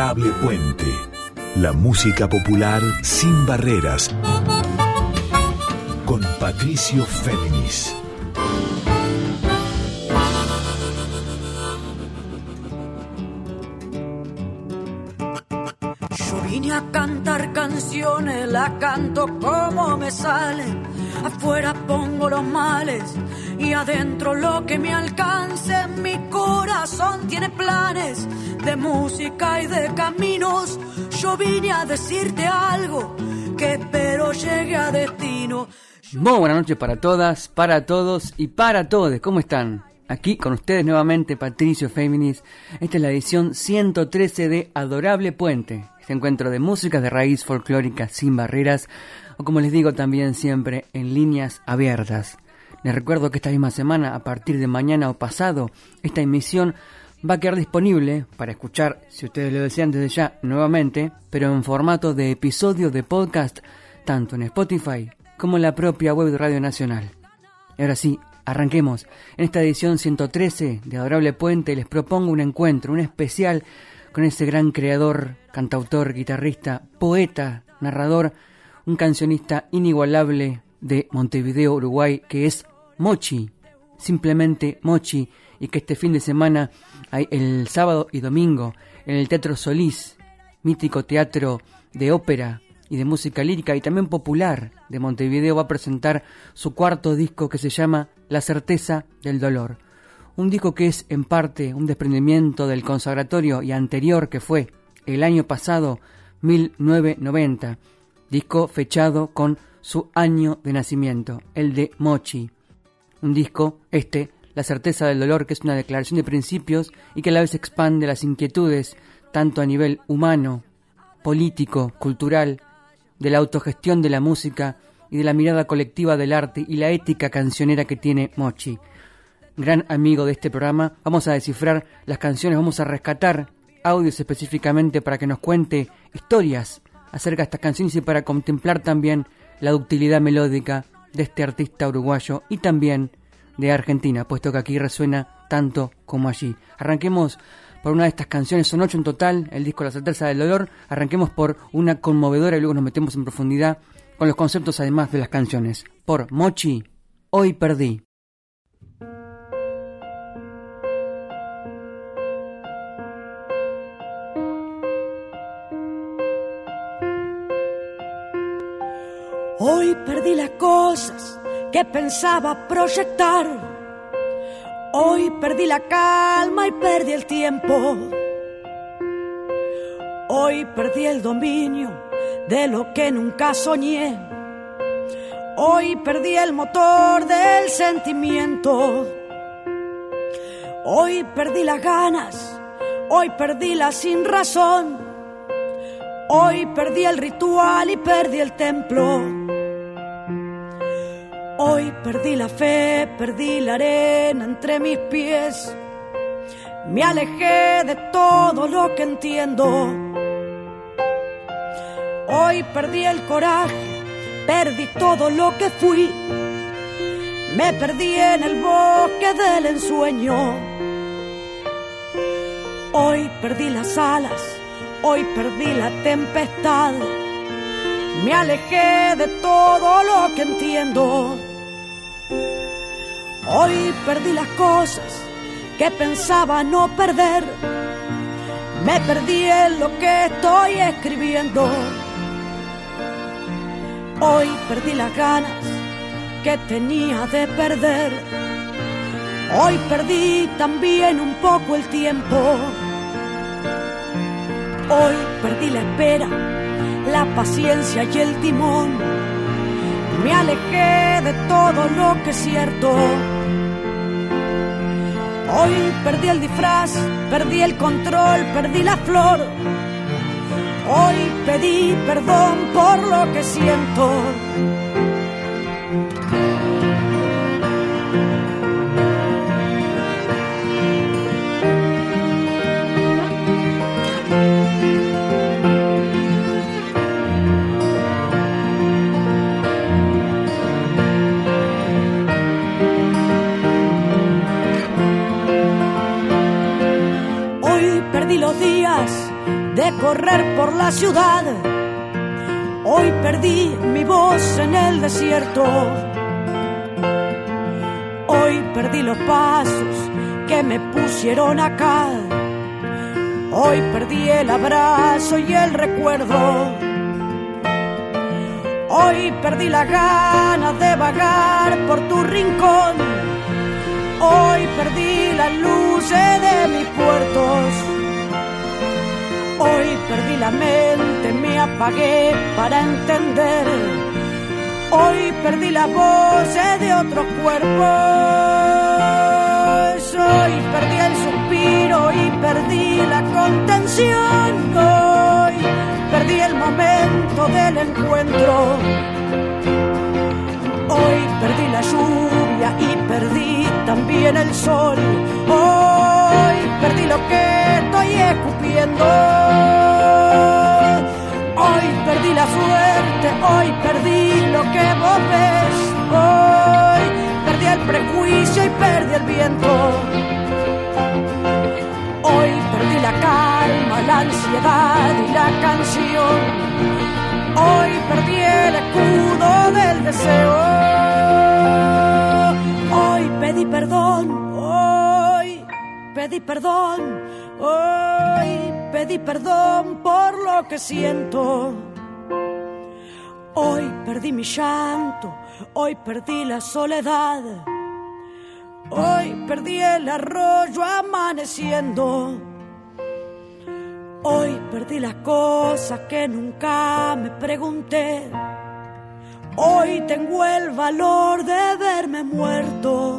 Puente. La música popular sin barreras. Con Patricio Féminis. Yo vine a cantar canciones, la canto como me salen. Afuera pongo los males y adentro lo que me alcance. Mi corazón tiene planes de música y de caminos. Yo vine a decirte algo que espero llegue a destino. Muy buenas noches para todas, para todos y para todos. ¿Cómo están? Aquí con ustedes nuevamente Patricio Féminis. Esta es la edición 113 de Adorable Puente. Este encuentro de músicas de raíz folclórica sin barreras, o como les digo también siempre, en líneas abiertas. Les recuerdo que esta misma semana, a partir de mañana o pasado, esta emisión va a quedar disponible para escuchar, si ustedes lo desean desde ya, nuevamente, pero en formato de episodio de podcast, tanto en Spotify como en la propia web de Radio Nacional. Y ahora sí, arranquemos. En esta edición 113 de Adorable Puente les propongo un encuentro, un especial con ese gran creador, cantautor, guitarrista, poeta, narrador, un cancionista inigualable de Montevideo, Uruguay, que es Mochi, simplemente Mochi, y que este fin de semana, el sábado y domingo, en el Teatro Solís, mítico teatro de ópera y de música lírica y también popular de Montevideo, va a presentar su cuarto disco que se llama La certeza del dolor. Un disco que es en parte un desprendimiento del consagratorio y anterior que fue el año pasado, 1990, disco fechado con su año de nacimiento, el de Mochi. Un disco, este, La certeza del dolor, que es una declaración de principios y que a la vez expande las inquietudes, tanto a nivel humano, político, cultural, de la autogestión de la música y de la mirada colectiva del arte y la ética cancionera que tiene Mochi. Gran amigo de este programa, vamos a descifrar las canciones, vamos a rescatar audios específicamente para que nos cuente historias acerca de estas canciones y para contemplar también la ductilidad melódica de este artista uruguayo y también de Argentina, puesto que aquí resuena tanto como allí. Arranquemos por una de estas canciones, son ocho en total, el disco La certeza del dolor, arranquemos por una conmovedora y luego nos metemos en profundidad con los conceptos además de las canciones. Por Mochi, Hoy Perdí. Hoy perdí las cosas que pensaba proyectar. Hoy perdí la calma y perdí el tiempo. Hoy perdí el dominio de lo que nunca soñé. Hoy perdí el motor del sentimiento. Hoy perdí las ganas. Hoy perdí la sin razón. Hoy perdí el ritual y perdí el templo. Hoy perdí la fe, perdí la arena entre mis pies. Me alejé de todo lo que entiendo. Hoy perdí el coraje, perdí todo lo que fui. Me perdí en el bosque del ensueño. Hoy perdí las alas, hoy perdí la tempestad. Me alejé de todo lo que entiendo. Hoy perdí las cosas que pensaba no perder. Me perdí en lo que estoy escribiendo. Hoy perdí las ganas que tenía de perder. Hoy perdí también un poco el tiempo. Hoy perdí la espera, la paciencia y el timón. Me alejé de todo lo que es cierto. Hoy perdí el disfraz, perdí el control, perdí la flor. Hoy pedí perdón por lo que siento. Correr por la ciudad. Hoy perdí mi voz en el desierto. Hoy perdí los pasos que me pusieron acá. Hoy perdí el abrazo y el recuerdo. Hoy perdí la ganas de vagar por tu rincón. Hoy perdí las luces de mis puertos. Hoy perdí la mente, me apagué para entender. Hoy perdí la voz de otros cuerpos hoy perdí el suspiro y perdí la contención. Hoy perdí el momento del encuentro. Hoy perdí la lluvia y perdí también el sol. Hoy perdí lo que estoy escupiendo. Hoy perdí la suerte, hoy perdí lo que vos ves. Hoy perdí el prejuicio y perdí el viento. Hoy perdí la calma, la ansiedad y la canción. Hoy perdí el escudo del deseo. Hoy pedí perdón, hoy pedí perdón, hoy pedí perdón por lo que siento. Hoy perdí mi llanto, hoy perdí la soledad, hoy perdí el arroyo amaneciendo. Hoy perdí las cosas que nunca me pregunté. Hoy tengo el valor de verme muerto.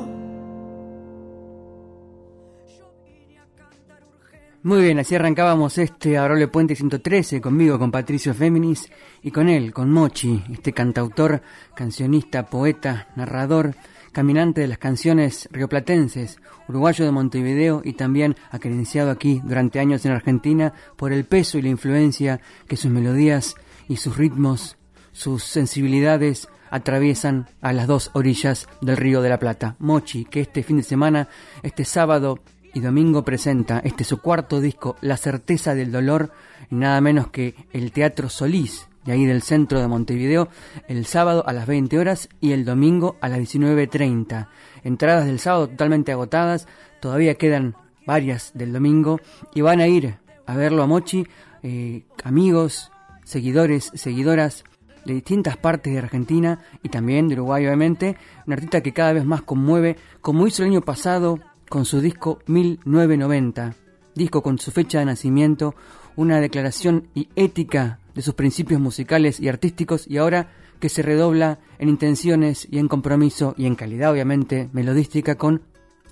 Muy bien, así arrancábamos este Adorable Puente 113 conmigo, con Patricio Féminis y con él, con Mochi, este cantautor, cancionista, poeta, narrador, caminante de las canciones rioplatenses, uruguayo de Montevideo y también acredenciado aquí durante años en Argentina por el peso y la influencia que sus melodías y sus ritmos, sus sensibilidades atraviesan a las dos orillas del Río de la Plata. Mochi, que este fin de semana, este sábado y Domingo presenta este su cuarto disco, La certeza del dolor, nada menos que el Teatro Solís, de ahí del centro de Montevideo, el sábado a las 20 horas y el domingo a las 19.30. Entradas del sábado totalmente agotadas, todavía quedan varias del domingo y van a ir a verlo a Mochi, eh, amigos, seguidores, seguidoras de distintas partes de Argentina y también de Uruguay obviamente, un artista que cada vez más conmueve, como hizo el año pasado con su disco 1990, disco con su fecha de nacimiento, una declaración y ética de sus principios musicales y artísticos y ahora que se redobla en intenciones y en compromiso y en calidad obviamente melodística con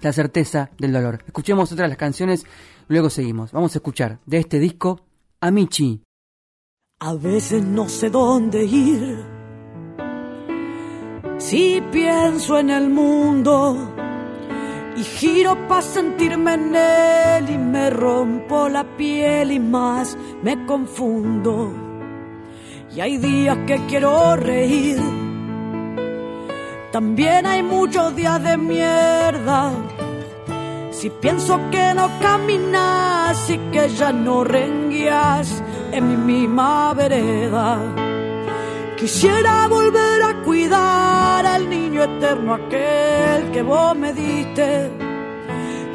la certeza del dolor. Escuchemos otras las canciones, luego seguimos. Vamos a escuchar de este disco Amici. A veces no sé dónde ir. Si pienso en el mundo, y giro para sentirme en él y me rompo la piel y más me confundo. Y hay días que quiero reír, también hay muchos días de mierda. Si pienso que no caminas y que ya no renguías en mi misma vereda Quisiera volver a cuidar al niño eterno aquel que vos me diste.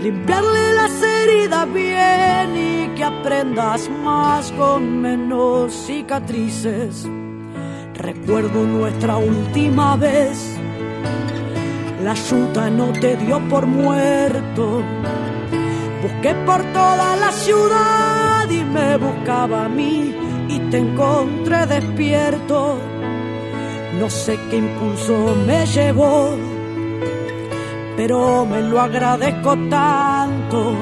Limpiarle las heridas bien y que aprendas más con menos cicatrices. Recuerdo nuestra última vez. La yuta no te dio por muerto. Busqué por toda la ciudad y me buscaba a mí y te encontré despierto no sé qué impulso me llevó, pero me lo agradezco tanto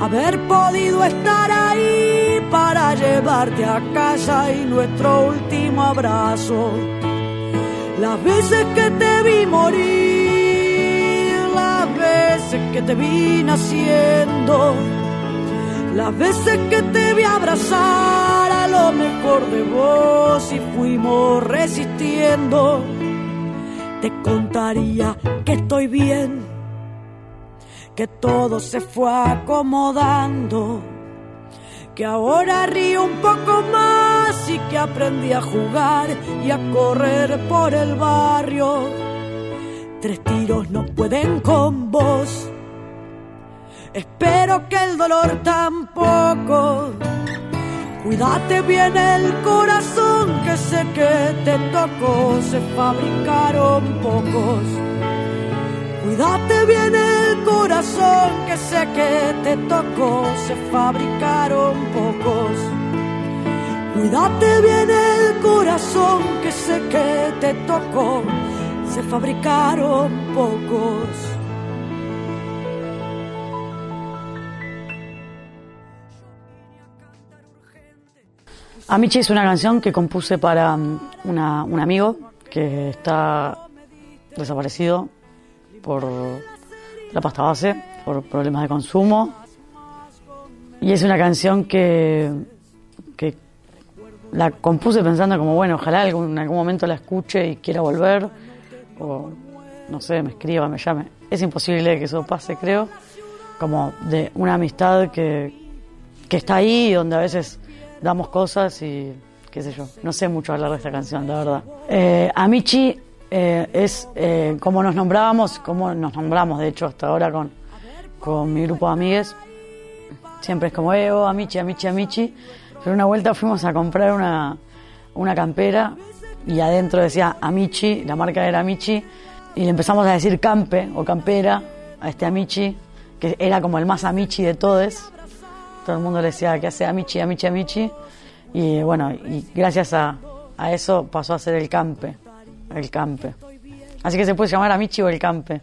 haber podido estar ahí para llevarte a casa y nuestro último abrazo. Las veces que te vi morir, las veces que te vi naciendo las veces que te vi abrazar lo mejor de vos y fuimos resistiendo, te contaría que estoy bien, que todo se fue acomodando, que ahora río un poco más y que aprendí a jugar y a correr por el barrio. Tres tiros no pueden con vos. Espero que el dolor tampoco. Cuídate bien el corazón que sé que te tocó, se fabricaron pocos. Cuídate bien el corazón que sé que te tocó, se fabricaron pocos. Cuídate bien el corazón que sé que te tocó, se fabricaron pocos. Amici es una canción que compuse para um, una- un amigo que está desaparecido por la pasta base, por problemas de consumo. Y es una canción que, que la compuse pensando como, bueno, ojalá algún- en algún momento la escuche y quiera volver, o no sé, me escriba, me llame. Es imposible que eso pase, creo, como de una amistad que, que está ahí donde a veces damos cosas y qué sé yo. No sé mucho hablar de esta canción, la verdad. Eh, Amici eh, es eh, como nos nombrábamos, como nos nombramos de hecho hasta ahora con, con mi grupo de amigues. Siempre es como Evo, Amici, Amici, Amici. Pero una vuelta fuimos a comprar una, una campera y adentro decía Amici, la marca era Amici, y empezamos a decir Campe o Campera a este Amici, que era como el más Amici de todos. Todo el mundo le decía que hace Amici, Amici, Amici. Y bueno, y gracias a, a eso pasó a ser el Campe, el Campe. Así que se puede llamar Amici o el Campe.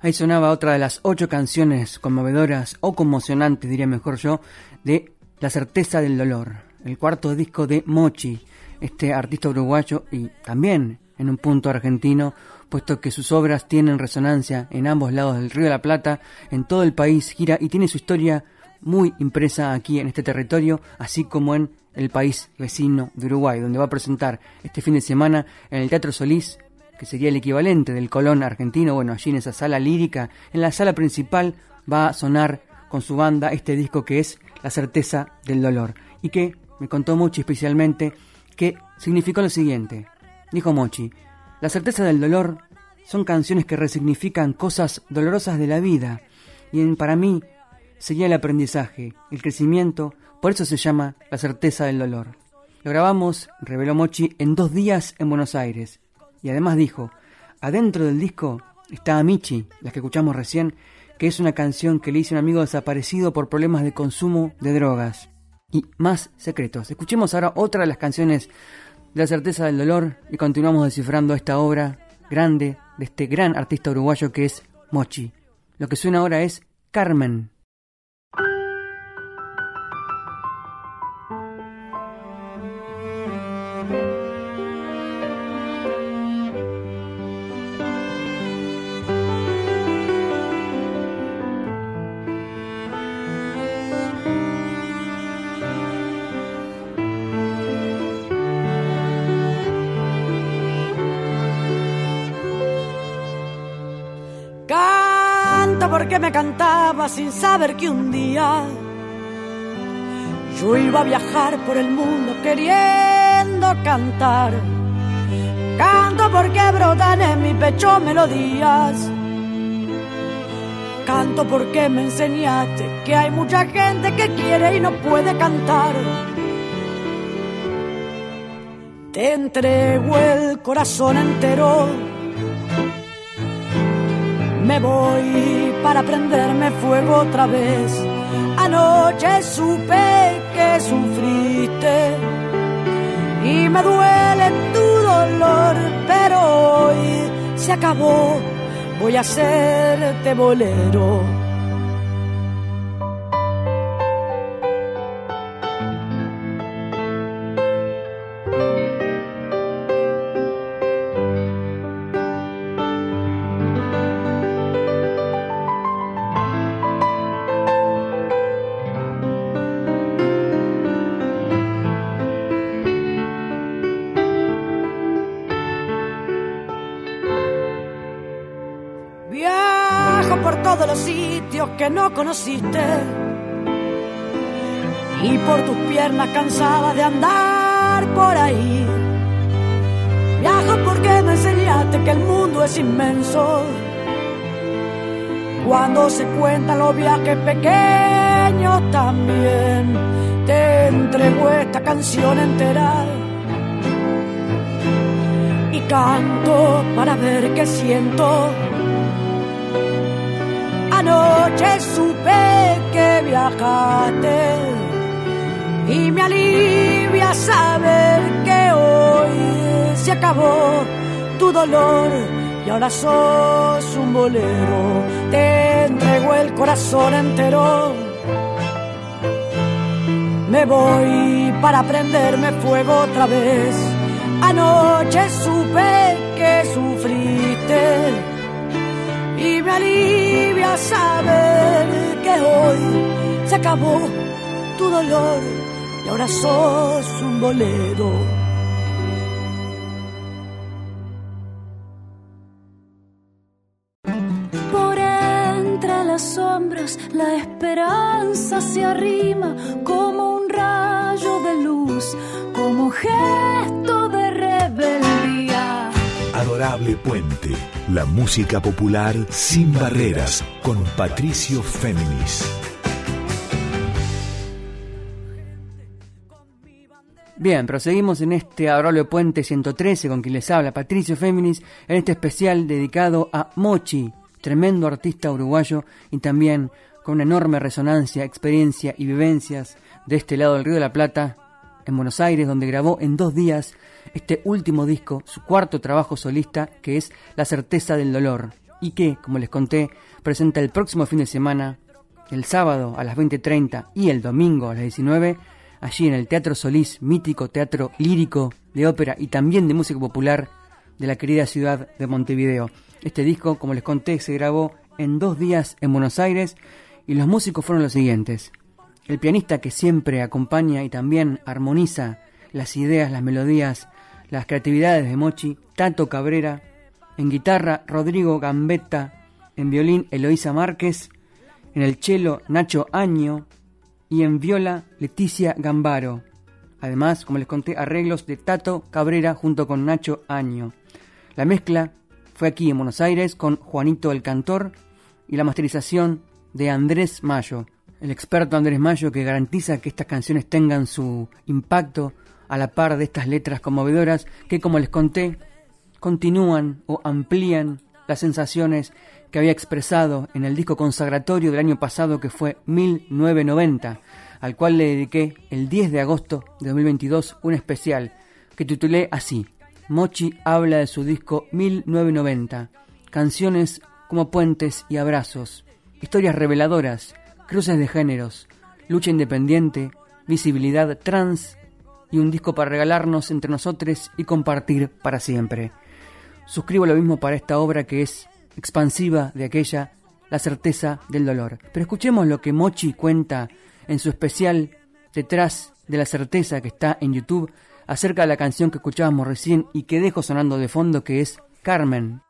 Ahí sonaba otra de las ocho canciones conmovedoras o conmocionantes, diría mejor yo, de La certeza del dolor, el cuarto disco de Mochi, este artista uruguayo y también en un punto argentino, puesto que sus obras tienen resonancia en ambos lados del Río de la Plata, en todo el país gira y tiene su historia muy impresa aquí en este territorio, así como en el país vecino de Uruguay, donde va a presentar este fin de semana en el Teatro Solís que sería el equivalente del Colón argentino, bueno, allí en esa sala lírica, en la sala principal va a sonar con su banda este disco que es La certeza del dolor y que me contó Mochi especialmente que significó lo siguiente. Dijo Mochi, La certeza del dolor son canciones que resignifican cosas dolorosas de la vida y en, para mí sería el aprendizaje, el crecimiento, por eso se llama La certeza del dolor. Lo grabamos, reveló Mochi, en dos días en Buenos Aires. Y además dijo, adentro del disco está Amici, la que escuchamos recién, que es una canción que le hizo un amigo desaparecido por problemas de consumo de drogas. Y más secretos. Escuchemos ahora otra de las canciones la certeza del dolor y continuamos descifrando esta obra grande de este gran artista uruguayo que es Mochi. Lo que suena ahora es Carmen. Sin saber que un día yo iba a viajar por el mundo queriendo cantar. Canto porque brotan en mi pecho melodías. Canto porque me enseñaste que hay mucha gente que quiere y no puede cantar. Te entrego el corazón entero me voy para prenderme fuego otra vez. Anoche supe que sufriste y me duele tu dolor, pero hoy se acabó. Voy a hacerte bolero. Conociste. y por tus piernas cansada de andar por ahí. Viajo porque me enseñaste que el mundo es inmenso. Cuando se cuentan los viajes pequeños también, te entrego esta canción entera. Y canto para ver qué siento. Anoche supe que viajaste y me alivia saber que hoy se acabó tu dolor y ahora sos un bolero. Te entrego el corazón entero. Me voy para prenderme fuego otra vez. Anoche supe que sufriste y me alivia saber que hoy se acabó tu dolor y ahora sos un bolero. Por entre las sombras la esperanza se arrima como un rayo de luz, como gesto. La música popular sin barreras, con Patricio Féminis. Bien, proseguimos en este Adorable Puente 113 con quien les habla Patricio Féminis, en este especial dedicado a Mochi, tremendo artista uruguayo y también con una enorme resonancia, experiencia y vivencias de este lado del Río de la Plata, en Buenos Aires, donde grabó en dos días este último disco, su cuarto trabajo solista, que es La certeza del dolor, y que, como les conté, presenta el próximo fin de semana, el sábado a las 20.30 y el domingo a las 19 allí en el Teatro Solís, mítico teatro lírico de ópera y también de música popular de la querida ciudad de Montevideo. Este disco, como les conté, se grabó en dos días en Buenos Aires y los músicos fueron los siguientes. El pianista que siempre acompaña y también armoniza las ideas, las melodías, las creatividades de Mochi, Tato Cabrera, en guitarra Rodrigo Gambetta, en violín Eloísa Márquez, en el cello Nacho Año, y en viola Leticia Gambaro. Además, como les conté, arreglos de Tato Cabrera junto con Nacho Año. La mezcla fue aquí en Buenos Aires con Juanito el Cantor y la masterización de Andrés Mayo, el experto Andrés Mayo que garantiza que estas canciones tengan su impacto a la par de estas letras conmovedoras que, como les conté, continúan o amplían las sensaciones que había expresado en el disco consagratorio del año pasado que fue 1990, al cual le dediqué el 10 de agosto de 2022 un especial que titulé así, Mochi habla de su disco 1990, canciones como puentes y abrazos, historias reveladoras, cruces de géneros, lucha independiente, visibilidad trans y un disco para regalarnos entre nosotros y compartir para siempre. Suscribo lo mismo para esta obra que es expansiva de aquella, la certeza del dolor. Pero escuchemos lo que Mochi cuenta en su especial Detrás de la certeza que está en YouTube acerca de la canción que escuchábamos recién y que dejo sonando de fondo que es Carmen.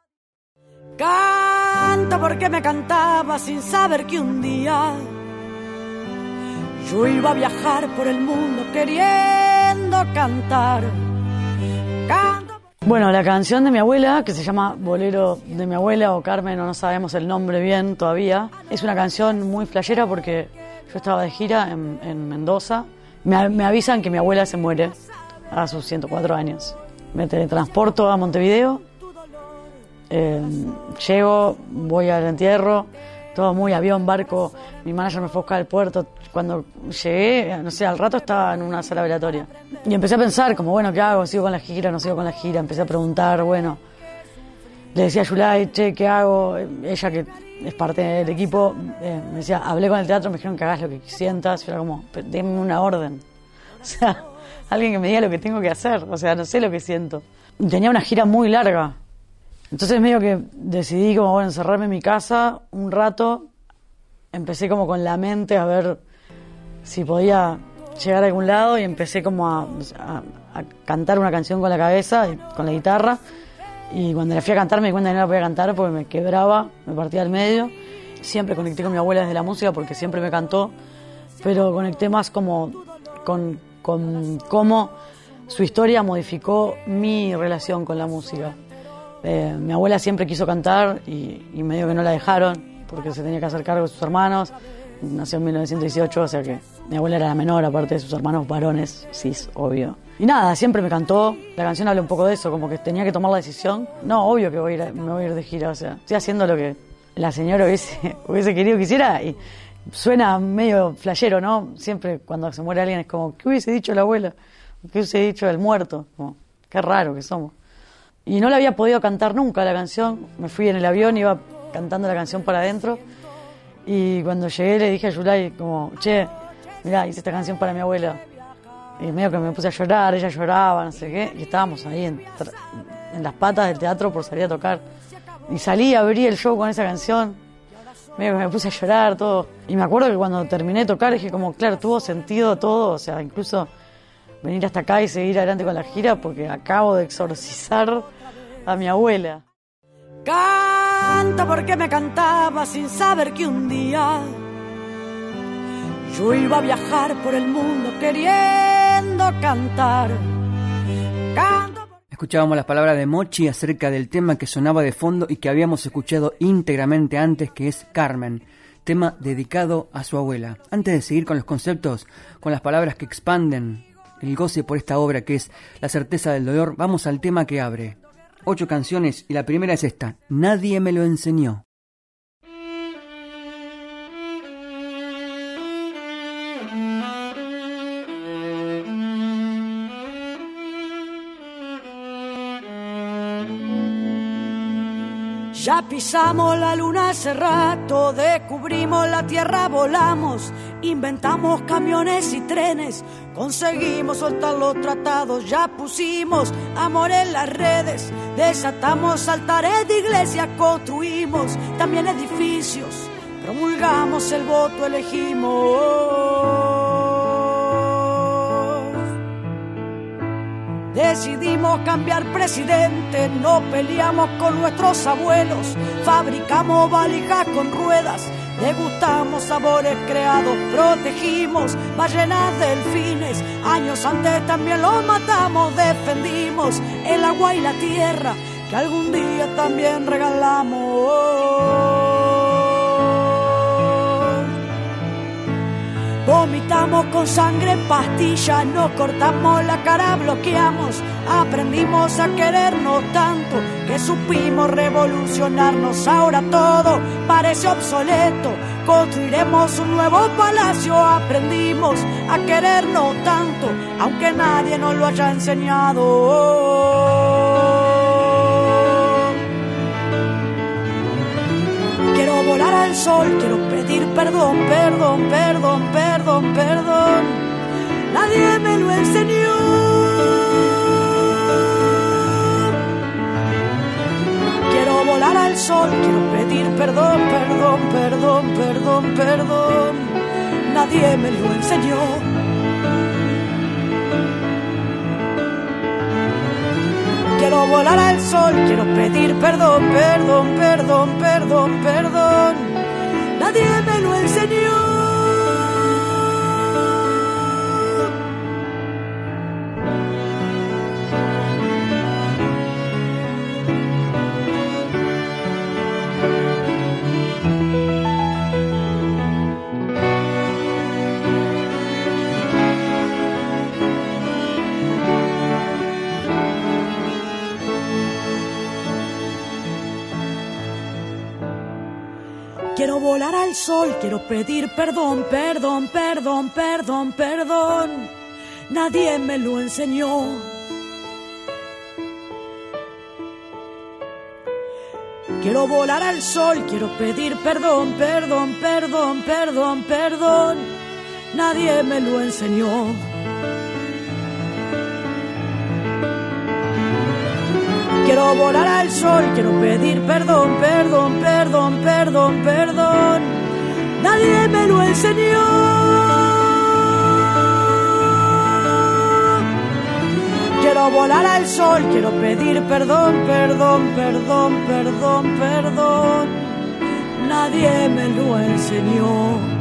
Canto porque me cantaba sin saber que un día yo iba a viajar por el mundo queriendo Bueno, la canción de mi abuela, que se llama Bolero de mi abuela o Carmen, o no sabemos el nombre bien todavía, es una canción muy flashera porque yo estaba de gira en, en Mendoza. Me, me avisan que mi abuela se muere a sus 104 años. Me teletransporto a Montevideo, eh, llego, voy al entierro, todo muy avión, barco. Mi manager me fue a buscar al puerto. Cuando llegué, no sé, al rato estaba en una sala velatoria. Y empecé a pensar, como, bueno, ¿qué hago? ¿Sigo con la gira? ¿No sigo con la gira? Empecé a preguntar, bueno. Le decía a Yulai, che, ¿qué hago? Ella, que es parte del equipo, eh, me decía, hablé con el teatro, me dijeron que hagas lo que sientas. Yo era como, denme una orden. O sea, alguien que me diga lo que tengo que hacer. O sea, no sé lo que siento. Tenía una gira muy larga. Entonces medio que decidí como, bueno, encerrarme en mi casa un rato. Empecé como con la mente a ver si podía llegar a algún lado y empecé como a, cantar una canción con la cabeza, con la guitarra. Y cuando la fui a cantar me di cuenta que no la podía cantar porque me quebraba, me partía al medio. Siempre conecté con mi abuela desde la música porque siempre me cantó. pero conecté más como con cómo su historia modificó mi relación con la música. Eh, mi abuela siempre quiso cantar y, medio que no la dejaron porque se tenía que hacer cargo de sus hermanos. Nació en 1918, o sea que mi abuela era la menor, aparte de sus hermanos varones, cis, obvio. Y nada, siempre me cantó. La canción habla un poco de eso, como que tenía que tomar la decisión. No, obvio que voy a ir me voy a ir de gira, o sea, estoy haciendo lo que la señora hubiese, hubiese querido que hiciera y suena medio flashero, ¿no? Siempre cuando se muere alguien es como, ¿qué hubiese dicho la abuela? ¿Qué hubiese dicho el muerto? Como, qué raro que somos. Y no la había podido cantar nunca la canción. Me fui en el avión, iba cantando la canción para adentro. Y cuando llegué le dije a Yulai como, che, mirá, hice esta canción para mi abuela. Y medio que me puse a llorar, ella lloraba, no sé qué. Y estábamos ahí en, en las patas del teatro por salir a tocar. Y salí, abrí el show con esa canción. Medio que me puse a llorar, todo. Y me acuerdo que cuando terminé de tocar dije como, claro, tuvo sentido todo. O sea, incluso venir hasta acá y seguir adelante con la gira porque acabo de exorcizar a mi abuela. Canta porque me cantaba sin saber que un día yo iba a viajar por el mundo queriendo cantar. Escuchábamos las palabras de Mochi acerca del tema que sonaba de fondo y que habíamos escuchado íntegramente antes, que es Carmen, tema dedicado a su abuela. Antes de seguir con los conceptos, con las palabras que expanden el goce por esta obra que es La certeza del dolor, vamos al tema que abre. Ocho canciones y la primera es esta, Nadie me lo enseñó. Ya pisamos la luna hace rato, descubrimos la tierra, volamos, inventamos camiones y trenes, conseguimos soltar los tratados, ya pusimos amor en las redes, desatamos altares de iglesia, construimos también edificios, promulgamos el voto, elegimos. Decidimos cambiar presidente, no peleamos con nuestros abuelos, fabricamos valijas con ruedas, degustamos sabores creados, protegimos ballenas, delfines, años antes también los matamos, defendimos el agua y la tierra que algún día también regalamos. Vomitamos con sangre en pastilla, nos cortamos la cara, bloqueamos. Aprendimos a querernos tanto que supimos revolucionarnos. Ahora todo parece obsoleto. Construiremos un nuevo palacio. Aprendimos a querernos tanto, aunque nadie nos lo haya enseñado. Volar al sol, quiero pedir perdón, perdón, perdón, perdón, perdón. Nadie me lo enseñó. Quiero volar al sol, quiero pedir perdón, perdón, perdón, perdón, perdón. Nadie me lo enseñó. Quiero volar al sol, quiero pedir perdón, perdón, perdón, perdón, perdón. Nadie me lo enseñó. Volar al sol, quiero pedir perdón, perdón, perdón, perdón, perdón. Nadie me lo enseñó. Quiero volar al sol, quiero pedir perdón, perdón, perdón, perdón, perdón. Nadie me lo enseñó. Quiero volar al sol, quiero pedir perdón, perdón, perdón, perdón, perdón. Nadie me lo enseñó. Quiero volar al sol, quiero pedir perdón, perdón, perdón, perdón, perdón. Nadie me lo enseñó.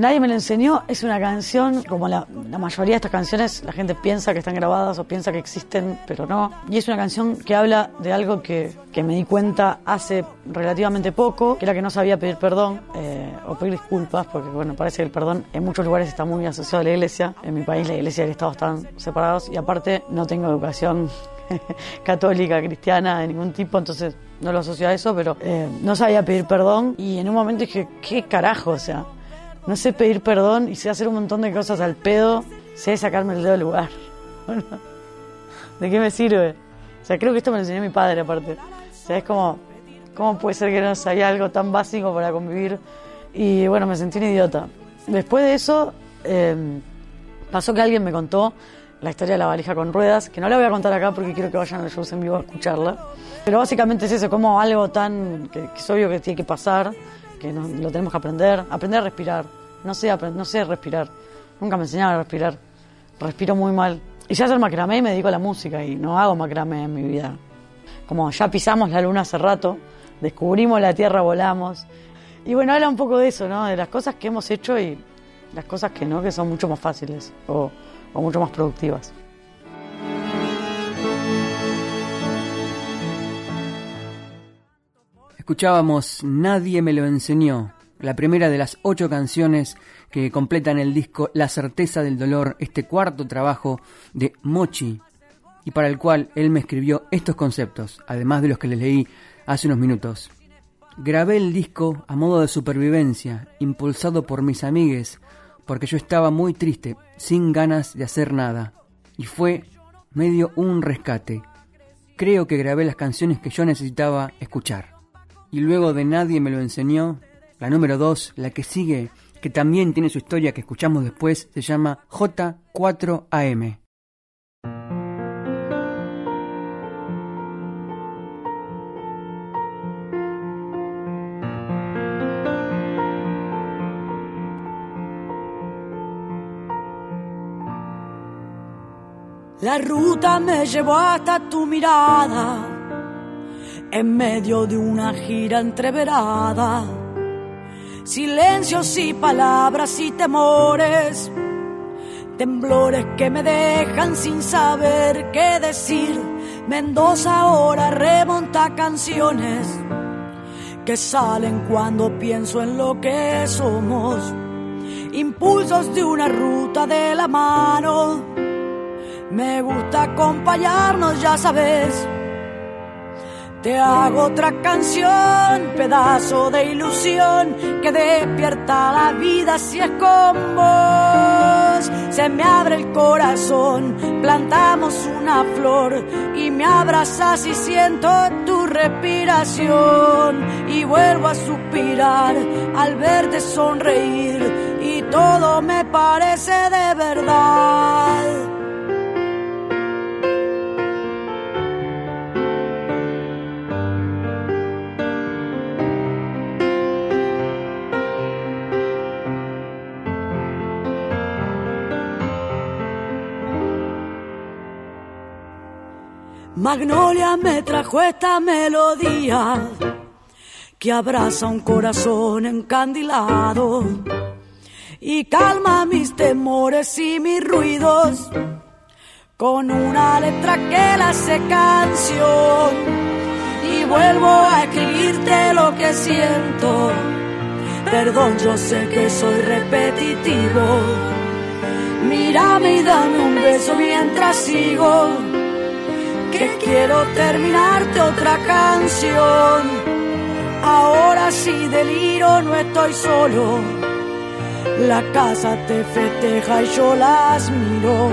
Nadie me lo enseñó, es una canción, como la, mayoría de estas canciones, la gente piensa que están grabadas o piensa que existen, pero no. Y es una canción que habla de algo que, que me di cuenta hace relativamente poco, que era que no sabía pedir perdón eh, o pedir disculpas, porque bueno, parece que el perdón en muchos lugares está muy asociado a la iglesia. En mi país la iglesia y el Estado están separados y aparte no tengo educación católica, cristiana de ningún tipo, entonces no lo asocio a eso, pero eh, no sabía pedir perdón y en un momento dije, ¿qué carajo? O sea, no sé pedir perdón y sé hacer un montón de cosas al pedo, sé sacarme el dedo del lugar. ¿De qué me sirve? O sea, creo que esto me lo enseñó mi padre aparte. O sea, ¿cómo puede ser que no sabía algo tan básico para convivir? Y bueno, me sentí un idiota. Después de eso, eh, pasó que alguien me contó la historia de la valija con ruedas, que no la voy a contar acá porque quiero que vayan al show en vivo a escucharla. Pero básicamente es eso, como algo tan que, que es obvio que tiene que pasar, que no, lo tenemos que aprender, aprender a respirar. No sé, no sé respirar. Nunca me enseñaron a respirar. Respiro muy mal. Y ya hacer macramé y me dedico a la música y no hago macramé en mi vida. Como ya pisamos la luna hace rato, descubrimos la tierra, volamos. Y bueno, habla un poco de eso, ¿no? De las cosas que hemos hecho y las cosas que no, que son mucho más fáciles o, o mucho más productivas. Escuchábamos Nadie me lo enseñó, la primera de las ocho canciones que completan el disco La certeza del dolor, este cuarto trabajo de Mochi, y para el cual él me escribió estos conceptos, además de los que les leí hace unos minutos. Grabé el disco a modo de supervivencia, impulsado por mis amigues, porque yo estaba muy triste, sin ganas de hacer nada, y fue medio un rescate. Creo que grabé las canciones que yo necesitaba escuchar. Y luego de Nadie me lo enseñó, la número 2, la que sigue, que también tiene su historia que escuchamos después, se llama J4AM. La ruta me llevó hasta tu mirada, en medio de una gira entreverada. Silencios y palabras y temores, temblores que me dejan sin saber qué decir. Mendoza ahora remonta canciones que salen cuando pienso en lo que somos. Impulsos de una ruta de la mano me gusta acompañarnos, ya sabes. Te hago otra canción, pedazo de ilusión que despierta la vida si es con vos. Se me abre el corazón, plantamos una flor y me abrazas y siento tu respiración. Y vuelvo a suspirar al verte sonreír y todo me parece de verdad. Magnolia me trajo esta melodía que abraza un corazón encandilado y calma mis temores y mis ruidos con una letra que la hace canción y vuelvo a escribirte lo que siento. Perdón, yo sé que soy repetitivo. Mírame y dame un beso mientras sigo que quiero terminarte otra canción. Ahora sí deliro, no estoy solo. La casa te festeja y yo las miro.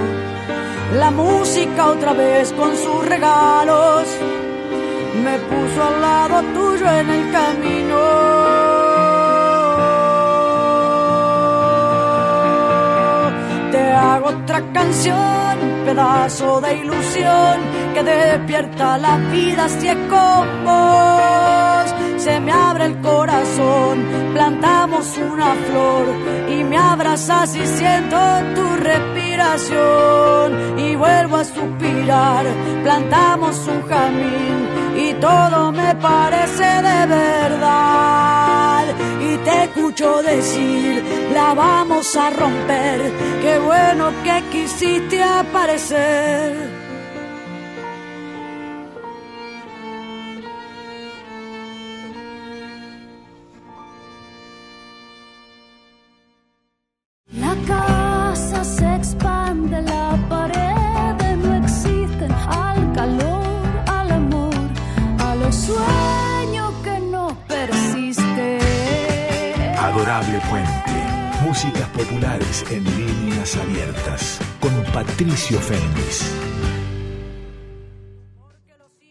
La música otra vez con sus regalos me puso al lado tuyo en el camino. Te hago otra canción, pedazo de ilusión que despierta la vida si es con vos. Se me abre el corazón, plantamos una flor y me abrazas y siento tu respiración. Y vuelvo a suspirar, plantamos un jardín y todo me parece de verdad. Y te escucho decir, la vamos a romper, qué bueno que quisiste aparecer. En líneas abiertas. Con Patricio Fénix.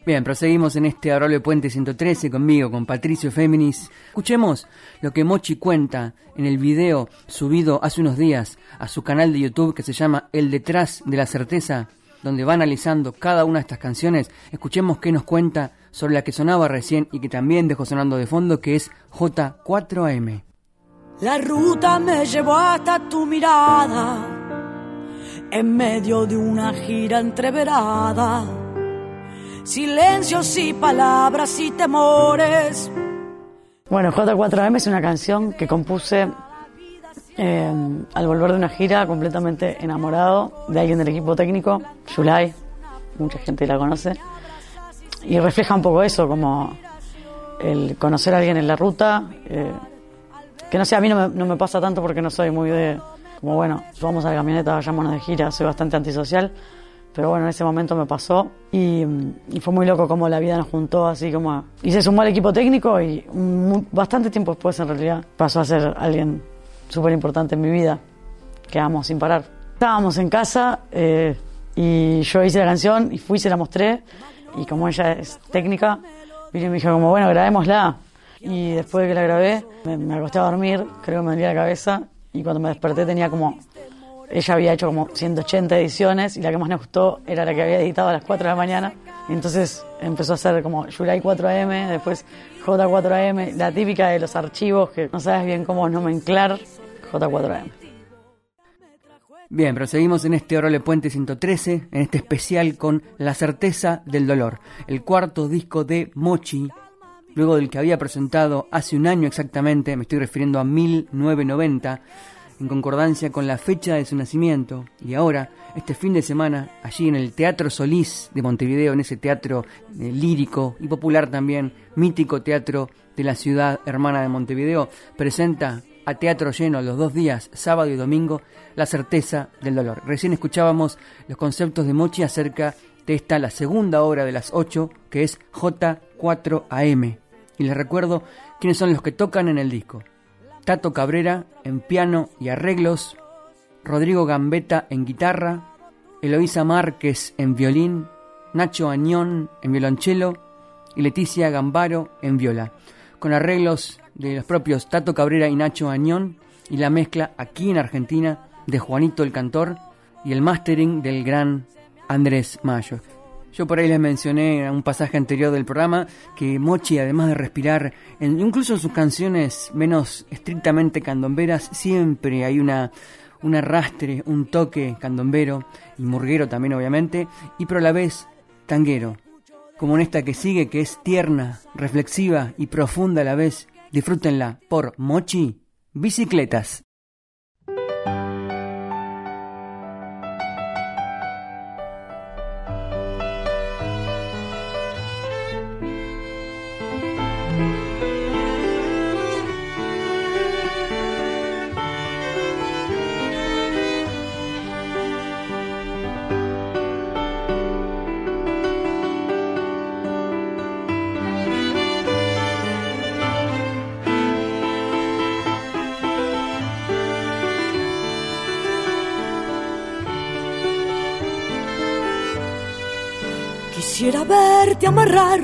Bien, proseguimos en este Adorable Puente 113 conmigo, con Patricio Féminis. Escuchemos lo que Mochi cuenta en el video subido hace unos días a su canal de YouTube que se llama El Detrás de la Certeza, donde va analizando cada una de estas canciones. Escuchemos qué nos cuenta sobre la que sonaba recién y que también dejó sonando de fondo, que es J4AM. La ruta me llevó hasta tu mirada, en medio de una gira entreverada. Silencios y palabras y temores. Bueno, J4M es una canción que compuse eh, al volver de una gira completamente enamorado de alguien del equipo técnico, Yulai, mucha gente la conoce, y refleja un poco eso, como el conocer a alguien en la ruta. Eh, que no sé, a mí no me, pasa tanto porque no soy muy de, como bueno, vamos a la camioneta, vayámonos de gira, soy bastante antisocial. Pero bueno, en ese momento me pasó y, fue muy loco como la vida nos juntó así como... Y se sumó al equipo técnico y bastante tiempo después en realidad pasó a ser alguien súper importante en mi vida, que amo sin parar. Estábamos en casa eh, y yo hice la canción y fui se la mostré y como ella es técnica, y me dijo como bueno, grabémosla. Y después de que la grabé, me, acosté a dormir, creo que me dolía la cabeza, y cuando me desperté tenía como... Ella había hecho como 180 ediciones y la que más me gustó era la que había editado a las 4 de la mañana. Entonces empezó a hacer como July 4AM, después J4AM, la típica de los archivos que no sabes bien cómo nomenclar, J4AM. Bien, proseguimos en este Orole Puente 113, en este especial con La certeza del dolor, el cuarto disco de Mochi, luego del que había presentado hace un año exactamente, me estoy refiriendo a 1990, en concordancia con la fecha de su nacimiento, y ahora, este fin de semana, allí en el Teatro Solís de Montevideo, en ese teatro eh, lírico y popular también, mítico teatro de la ciudad hermana de Montevideo, presenta a teatro lleno los dos días, sábado y domingo, La certeza del dolor. Recién escuchábamos los conceptos de Mochi acerca de esta, la segunda obra de las ocho, que es J4AM, y les recuerdo quiénes son los que tocan en el disco. Tato Cabrera en piano y arreglos, Rodrigo Gambetta en guitarra, Eloísa Márquez en violín, Nacho Añón en violonchelo y Leticia Gambaro en viola, con arreglos de los propios Tato Cabrera y Nacho Añón y la mezcla aquí en Argentina de Juanito el Cantor y el mastering del gran Andrés Mayo. Yo por ahí les mencioné en un pasaje anterior del programa que Mochi, además de respirar, incluso en sus canciones menos estrictamente candomberas, siempre hay una, un arrastre, un toque candombero y murguero también obviamente, y pero a la vez tanguero, como en esta que sigue que es tierna, reflexiva y profunda a la vez. Disfrútenla por Mochi Bicicletas. Verte amarrar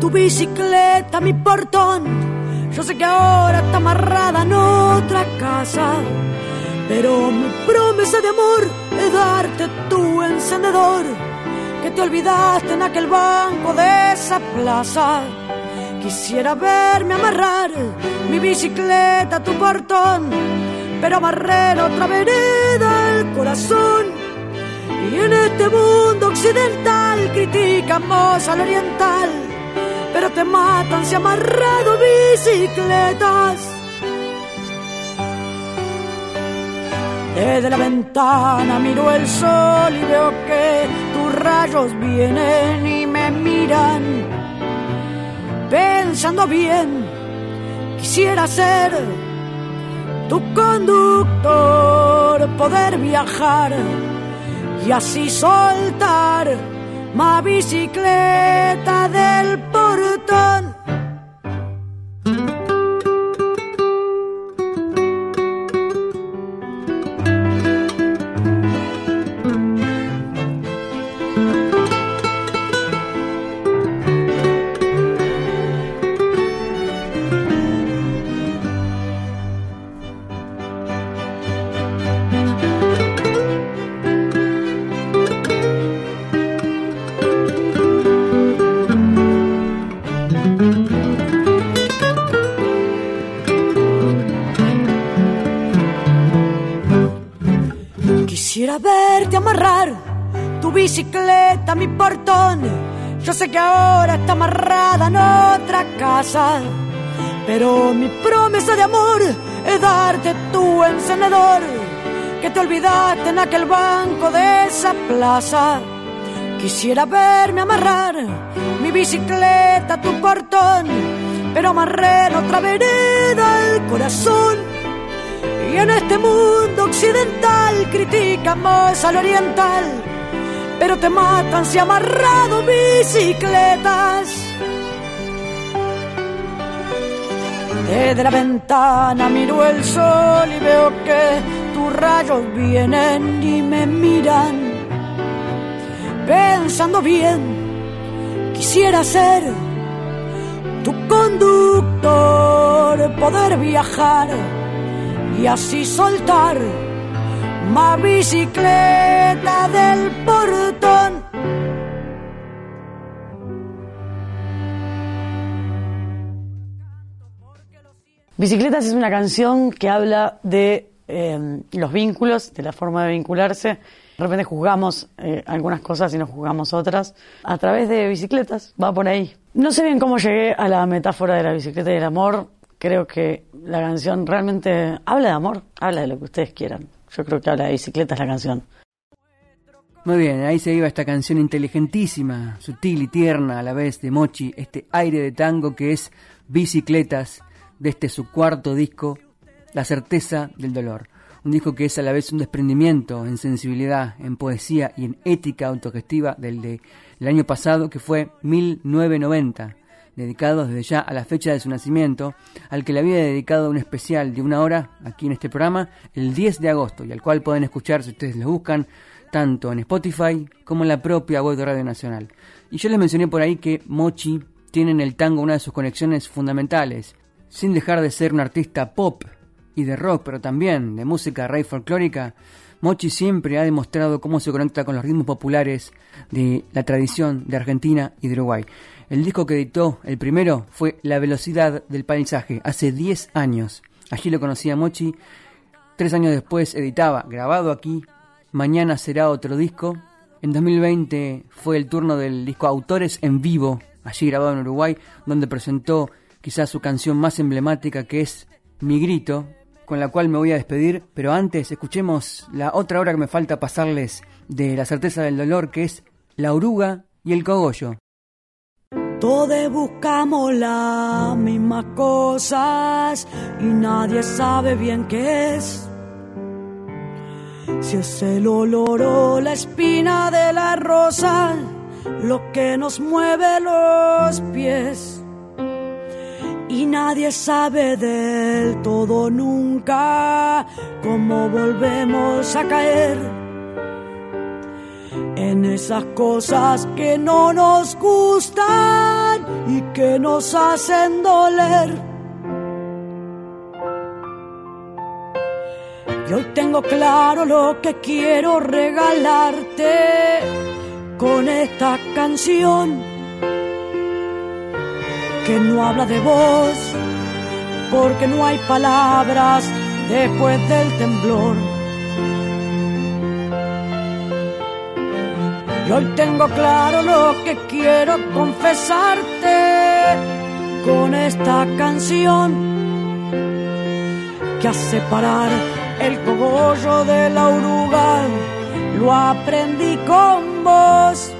tu bicicleta a mi portón. Yo sé que ahora está amarrada en otra casa, pero mi promesa de amor es darte tu encendedor. Que te olvidaste en aquel banco de esa plaza. Quisiera verme amarrar mi bicicleta a tu portón, pero amarré en otra vereda el corazón y en este mundo occidental criticamos al oriental, pero te matan si amarrado bicicletas. Desde la ventana miro el sol y veo que tus rayos vienen y me miran. Pensando bien, quisiera ser tu conductor, poder viajar y así soltar ma bicicleta del portón. Mi portón. Yo sé que ahora está amarrada en otra casa, pero mi promesa de amor es darte tu encendedor que te olvidaste en aquel banco de esa plaza. Quisiera verme amarrar mi bicicleta a tu portón, pero amarré en otra vereda el corazón. Y en este mundo occidental criticamos al oriental, pero te matan si amarrado bicicletas. Desde la ventana miro el sol y veo que tus rayos vienen y me miran. Pensando bien, quisiera ser tu conductor, poder viajar y así soltar ma bicicleta del portón. Bicicletas es una canción que habla de eh, los vínculos, de la forma de vincularse. De repente juzgamos eh, algunas cosas y no juzgamos otras. A través de bicicletas, va por ahí. No sé bien cómo llegué a la metáfora de la bicicleta y del amor. Creo que la canción realmente habla de amor, habla de lo que ustedes quieran. Yo creo que habla de bicicletas la canción. Muy bien, ahí se iba esta canción inteligentísima, sutil y tierna a la vez de Mochi, este aire de tango que es Bicicletas, de este su cuarto disco, La certeza del dolor. Un disco que es a la vez un desprendimiento en sensibilidad, en poesía y en ética autogestiva del de el año pasado que fue 1990 dedicado desde ya a la fecha de su nacimiento, al que le había dedicado un especial de una hora aquí en este programa el 10 de agosto y al cual pueden escuchar si ustedes lo buscan tanto en Spotify como en la propia web de Radio Nacional. Y yo les mencioné por ahí que Mochi tiene en el tango una de sus conexiones fundamentales, sin dejar de ser un artista pop y de rock, pero también de música rey folclórica. Mochi siempre ha demostrado cómo se conecta con los ritmos populares de la tradición de Argentina y de Uruguay. El disco que editó, el primero, fue La velocidad del paisaje, hace 10 años. Allí lo conocía Mochi. Tres años después editaba, grabado aquí, Mañana será otro disco. En 2020 fue el turno del disco Autores en Vivo, allí grabado en Uruguay, donde presentó quizás su canción más emblemática que es Mi Grito, con la cual me voy a despedir. Pero antes, escuchemos la otra hora que me falta pasarles de La certeza del dolor, que es La oruga y el cogollo. Todos buscamos las mismas cosas y nadie sabe bien qué es. Si es el olor o la espina de la rosa lo que nos mueve los pies. Y nadie sabe del todo nunca cómo volvemos a caer en esas cosas que no nos gustan y que nos hacen doler. Y hoy tengo claro lo que quiero regalarte con esta canción que no habla de vos porque no hay palabras después del temblor Y hoy tengo claro lo que quiero confesarte con esta canción que hace parar el cogollo de la oruga, lo aprendí con vos.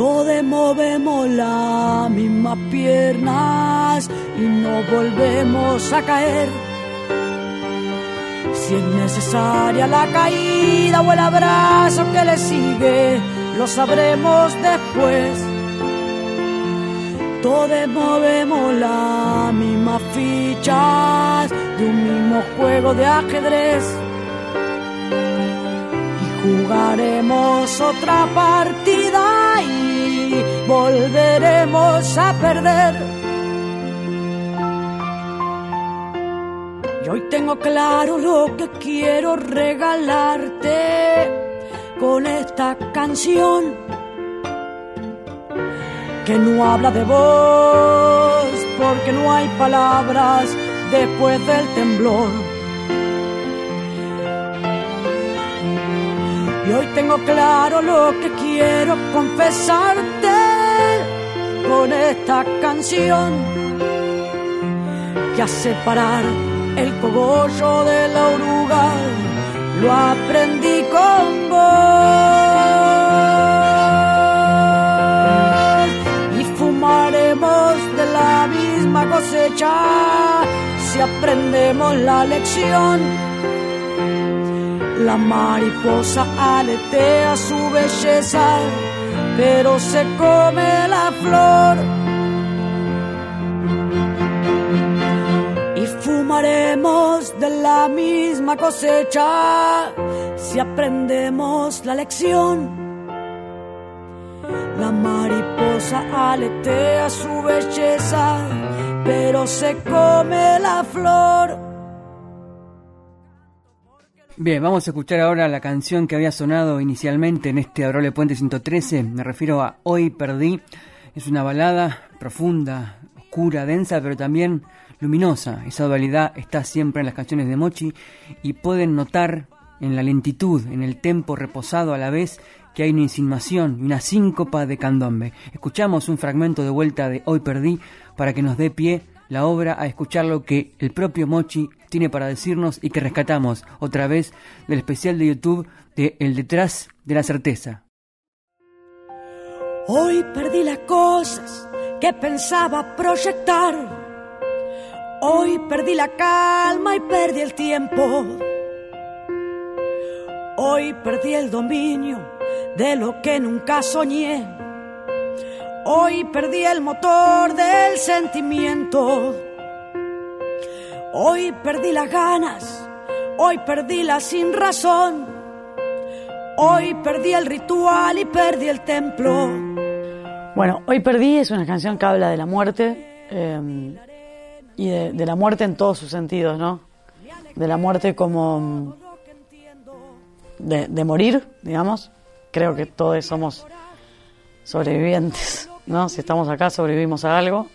Todos movemos las mismas piernas y no volvemos a caer. Si es necesaria la caída o el abrazo que le sigue, lo sabremos después. Todos movemos las mismas fichas de un mismo juego de ajedrez jugaremos otra partida y volveremos a perder. Y hoy tengo claro lo que quiero regalarte con esta canción que no habla de vos porque no hay palabras después del temblor Y hoy tengo claro lo que quiero confesarte con esta canción que hace parar el cogollo de la oruga. Lo aprendí con vos y fumaremos de la misma cosecha si aprendemos la lección la mariposa aletea su belleza, pero se come la flor. Y fumaremos de la misma cosecha si aprendemos la lección. La mariposa aletea su belleza, pero se come la flor. Bien, vamos a escuchar ahora la canción que había sonado inicialmente en este Adorable Puente 113. Me refiero a Hoy Perdí. Es una balada profunda, oscura, densa, pero también luminosa. Esa dualidad está siempre en las canciones de Mochi y pueden notar en la lentitud, en el tempo reposado a la vez, que hay una insinuación y una síncopa de candombe. Escuchamos un fragmento de vuelta de Hoy Perdí para que nos dé pie la obra a escuchar lo que el propio Mochi tiene para decirnos y que rescatamos otra vez del especial de YouTube de El detrás de la certeza. Hoy perdí las cosas que pensaba proyectar. Hoy perdí la calma y perdí el tiempo. Hoy perdí el dominio de lo que nunca soñé. Hoy perdí el motor del sentimiento. Hoy perdí las ganas, hoy perdí la sin razón, hoy perdí el ritual y perdí el templo. Bueno, Hoy Perdí es una canción que habla de la muerte em, y de, la muerte en todos sus sentidos, ¿no? De la muerte como de, de morir, digamos. Creo que todos somos sobrevivientes, ¿no? Si estamos acá, sobrevivimos a algo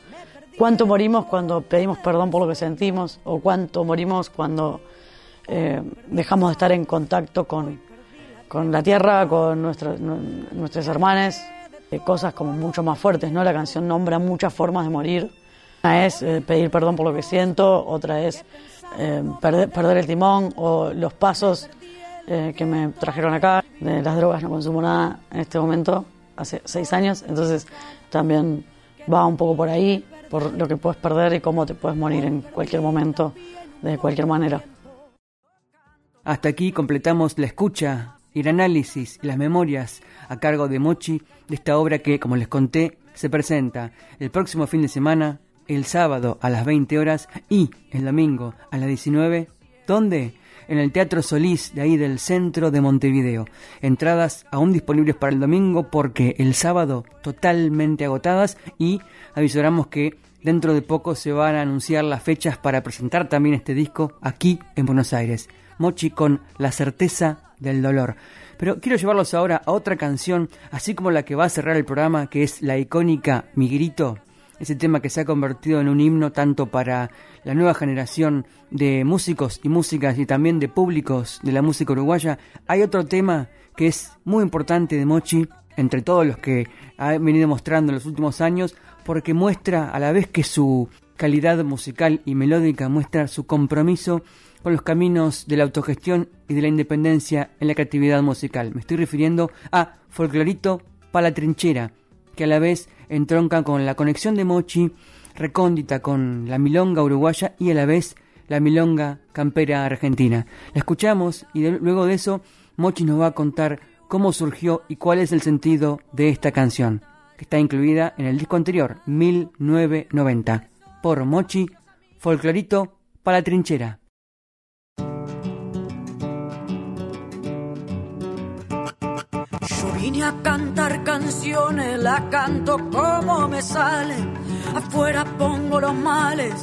cuánto morimos cuando pedimos perdón por lo que sentimos o cuánto morimos cuando eh, dejamos de estar en contacto con, la tierra, con nuestros nuestras hermanas, eh, cosas como mucho más fuertes, ¿no? La canción nombra muchas formas de morir. Una es eh, pedir perdón por lo que siento, otra es perder, perder el timón o los pasos que me trajeron acá. De las drogas no consumo nada en este momento, hace seis años, entonces también va un poco por ahí por lo que puedes perder y cómo te puedes morir en cualquier momento, de cualquier manera. Hasta aquí completamos la escucha y el análisis y las memorias a cargo de Mochi de esta obra que, como les conté, se presenta el próximo fin de semana, el sábado a las 20 horas y el domingo a las 19. ¿Dónde? En el Teatro Solís, de ahí del centro de Montevideo. Entradas aún disponibles para el domingo porque el sábado totalmente agotadas y avisaremos que dentro de poco se van a anunciar las fechas para presentar también este disco aquí en Buenos Aires. Mochi con La certeza del dolor. Pero quiero llevarlos ahora a otra canción, así como la que va a cerrar el programa, que es la icónica Mi Grito. Ese tema que se ha convertido en un himno tanto para la nueva generación de músicos y músicas y también de públicos de la música uruguaya, hay otro tema que es muy importante de Mochi entre todos los que ha venido mostrando en los últimos años porque muestra a la vez que su calidad musical y melódica muestra su compromiso con los caminos de la autogestión y de la independencia en la creatividad musical. Me estoy refiriendo a Folclorito para la trinchera, que a la vez entronca con la conexión de Mochi recóndita con la milonga uruguaya y a la vez la milonga campera argentina. La escuchamos y luego de eso Mochi nos va a contar cómo surgió y cuál es el sentido de esta canción, que está incluida en el disco anterior, 1990, por Mochi, Folclorito para la trinchera. Vine a cantar canciones, la canto como me sale. Afuera pongo los males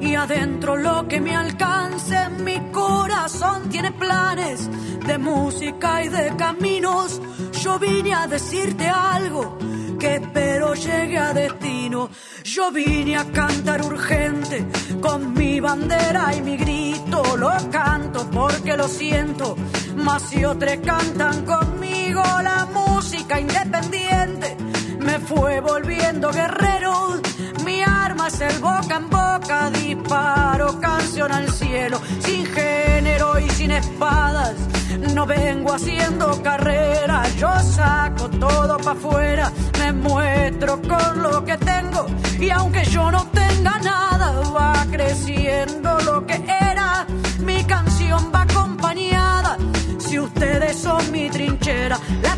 y adentro lo que me alcance. Mi corazón tiene planes de música y de caminos. Yo vine a decirte algo que espero llegue a destino. Yo vine a cantar urgente con mi bandera y mi grito. Lo canto porque lo siento, más si otros cantan conmigo la música independiente. Me fue volviendo guerrero, mi arma es el boca en boca, disparo canción al cielo, sin género y sin espadas. No vengo haciendo carrera, yo saco todo pa' afuera, me muestro con lo que tengo y aunque yo no tenga nada, va creciendo lo que era. Mi canción va acompañada. Si ustedes son mi trinchera, la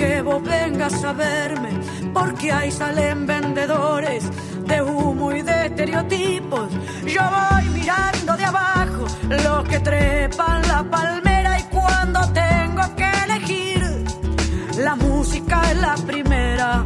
que vos vengas a verme, porque ahí salen vendedores de humo y de estereotipos. Yo voy mirando de abajo los que trepan la palmera y cuando tengo que elegir, la música es la primera.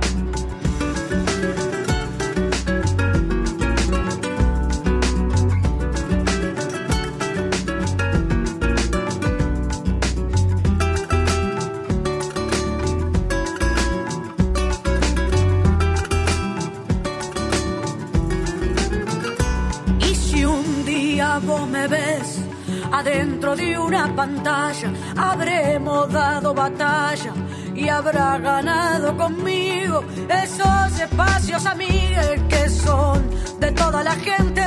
Ves adentro de una pantalla, habremos dado batalla y habrá ganado conmigo esos espacios amigos que son de toda la gente.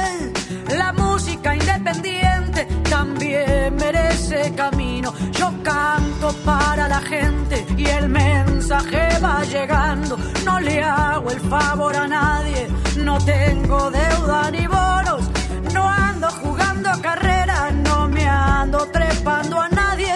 La música independiente también merece camino. Yo canto para la gente y el mensaje va llegando. No le hago el favor a nadie, no tengo deuda ni bonos. No ando jugando carrera, no me ando trepando a nadie.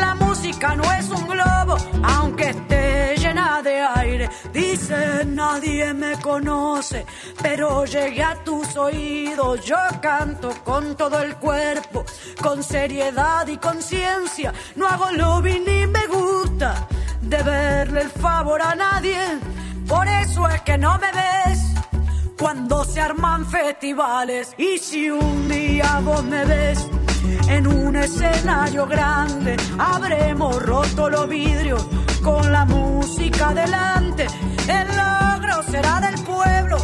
La música no es un globo, aunque esté llena de aire. Dice nadie me conoce, pero llegué a tus oídos. Yo canto con todo el cuerpo, con seriedad y conciencia. No hago lobby ni me gusta de verle el favor a nadie. Por eso es que no me ves cuando se arman festivales. Y si un día vos me ves en un escenario grande, habremos roto los vidrios con la música delante. El logro será del pueblo,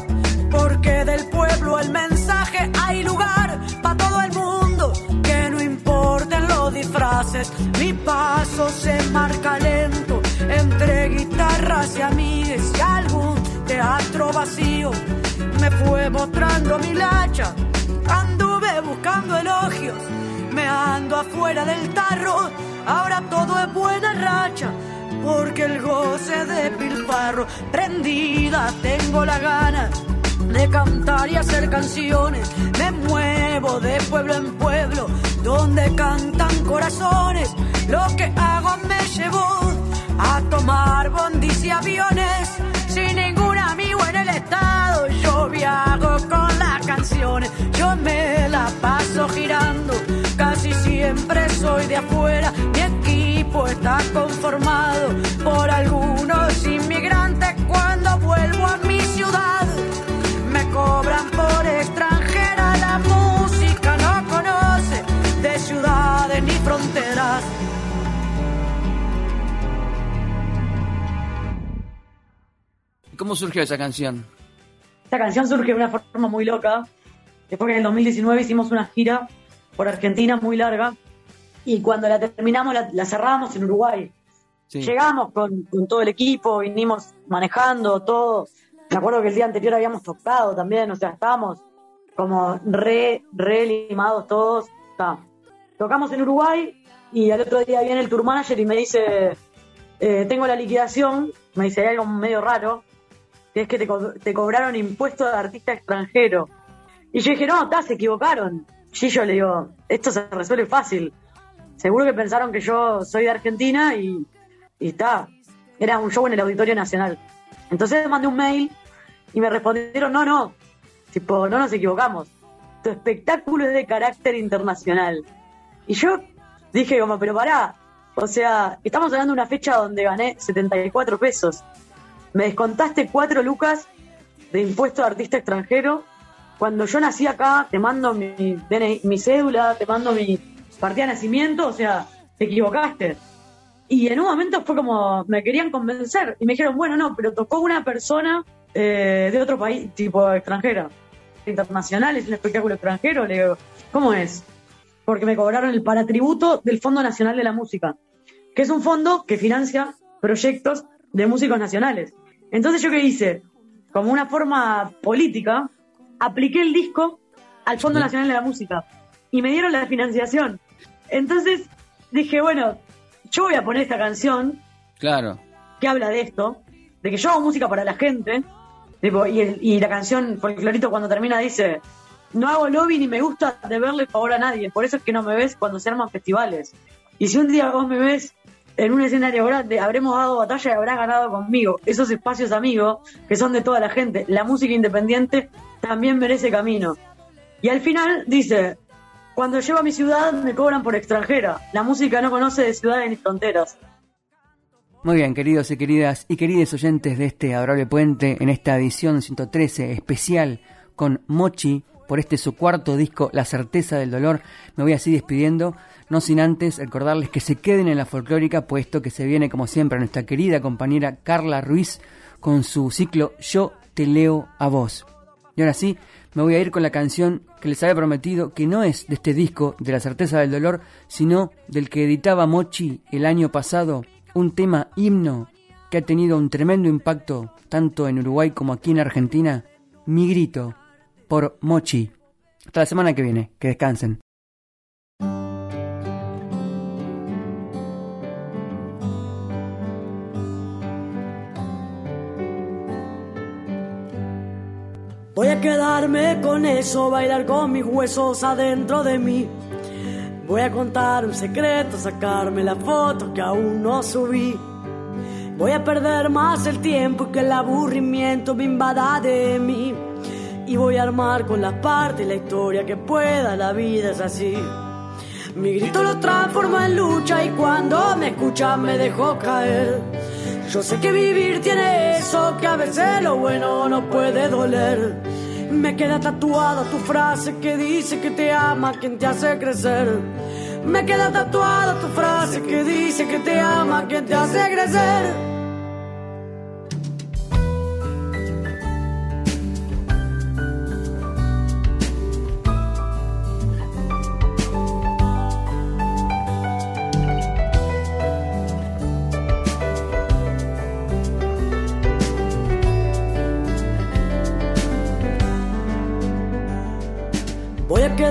porque del pueblo el mensaje hay lugar para todo el mundo. Que no importen los disfraces, mi paso se marca lento entre guitarras y amigues y algún teatro vacío me fue mostrando mi lacha. Anduve buscando elogios, me ando afuera del tarro. Ahora todo es buena racha, porque el goce de pilfarro. Prendida tengo la gana de cantar y hacer canciones. Me muevo de pueblo en pueblo, donde cantan corazones. Lo que hago me llevó a tomar bondis y aviones sin ningún amigo en el estado. Viajo con las canciones, yo me la paso girando. Casi siempre soy de afuera, mi equipo está conformado por algunos inmigrantes. Cuando vuelvo a mi ciudad, me cobran por extranjera. La música no conoce de ciudades ni fronteras. ¿Cómo surgió esa canción? Esta canción surge de una forma muy loca. Después que en el 2019 hicimos una gira por Argentina muy larga y cuando la terminamos la, cerramos en Uruguay. Llegamos con, con, todo el equipo, vinimos manejando todo. Me acuerdo que el día anterior habíamos tocado también, o sea, estábamos como re, re limados todos. Tocamos en Uruguay y al otro día viene el tour manager y me dice, eh, tengo la liquidación, me dice, hay algo medio raro, que es que te, te cobraron impuestos de artista extranjero. Y yo dije, no, está, se equivocaron. Y yo le digo, esto se resuelve fácil. Seguro que pensaron que yo soy de Argentina y, está. Era un show en el Auditorio Nacional. Entonces mandé un mail y me respondieron, no, no, tipo, no nos equivocamos. Tu espectáculo es de carácter internacional. Y yo dije como, pero pará, o sea, estamos hablando de una fecha donde gané 74 pesos. Me descontaste 4 lucas de impuesto de artista extranjero. Cuando yo nací acá, te mando mi, mi cédula, te mando mi partida de nacimiento, o sea, te equivocaste. Y en un momento fue como, me querían convencer y me dijeron, bueno, no, pero tocó una persona eh, de otro país, tipo extranjera, internacional, es un espectáculo extranjero. Le digo, ¿cómo es? Porque me cobraron el paratributo del Fondo Nacional de la Música, que es un fondo que financia proyectos de músicos nacionales. Entonces, ¿yo qué hice? Como una forma política, apliqué el disco al Fondo Nacional de la Música y me dieron la financiación. Entonces dije, bueno, yo voy a poner esta canción. Claro. Que habla de esto, de que yo hago música para la gente. y, la canción Folclorito cuando termina dice, no hago lobby ni me gusta de verle favor a nadie, por eso es que no me ves cuando se arman festivales. Y si un día vos me ves en un escenario grande, habremos dado batalla y habrás ganado conmigo. Esos espacios amigos, que son de toda la gente, la música independiente también merece camino. Y al final dice, cuando llego a mi ciudad me cobran por extranjera. La música no conoce de ciudades ni fronteras. Muy bien, queridos y queridas y queridos oyentes de este adorable puente, en esta edición 113 especial con Mochi, por este su cuarto disco, La certeza del dolor, me voy así despidiendo, no sin antes recordarles que se queden en la folclórica, puesto que se viene como siempre nuestra querida compañera Carla Ruiz con su ciclo Yo te leo a vos. Y ahora sí, me voy a ir con la canción que les había prometido, que no es de este disco, de la certeza del dolor, sino del que editaba Mochi el año pasado, un tema himno que ha tenido un tremendo impacto tanto en Uruguay como aquí en Argentina, Mi Grito, por Mochi. Hasta la semana que viene, que descansen. Voy a quedarme con eso, bailar con mis huesos adentro de mí. Voy a contar un secreto, sacarme la foto que aún no subí. Voy a perder más el tiempo que el aburrimiento me invada de mí. Y voy a armar con las partes la historia que pueda, la vida es así. Mi grito lo transforma en lucha y cuando me escucha me dejo caer. Yo sé que vivir tiene eso, que a veces lo bueno no puede doler. Me queda tatuada tu frase que dice que te ama quien te hace crecer. Me queda tatuada tu frase que dice que te ama quien te hace crecer.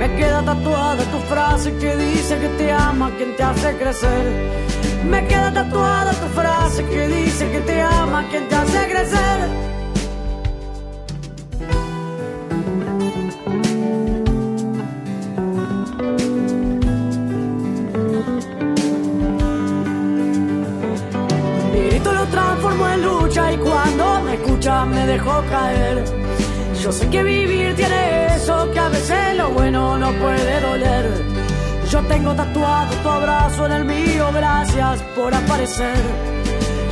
Me queda tatuada tu frase que dice que te ama quien te hace crecer. Me queda tatuada tu frase que dice que te ama quien te hace crecer. Transformo en lucha y cuando me escucha dejó caer. Yo sé que vivir tiene eso, que a veces lo bueno no puede doler. Yo tengo tatuado tu abrazo en el mío, gracias por aparecer.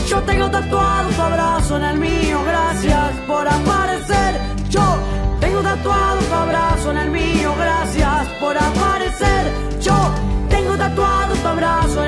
Yo tengo tatuado tu abrazo en el mío, gracias por aparecer. Yo tengo tatuado tu abrazo en el mío, gracias por aparecer. Yo tengo tatuado tu abrazo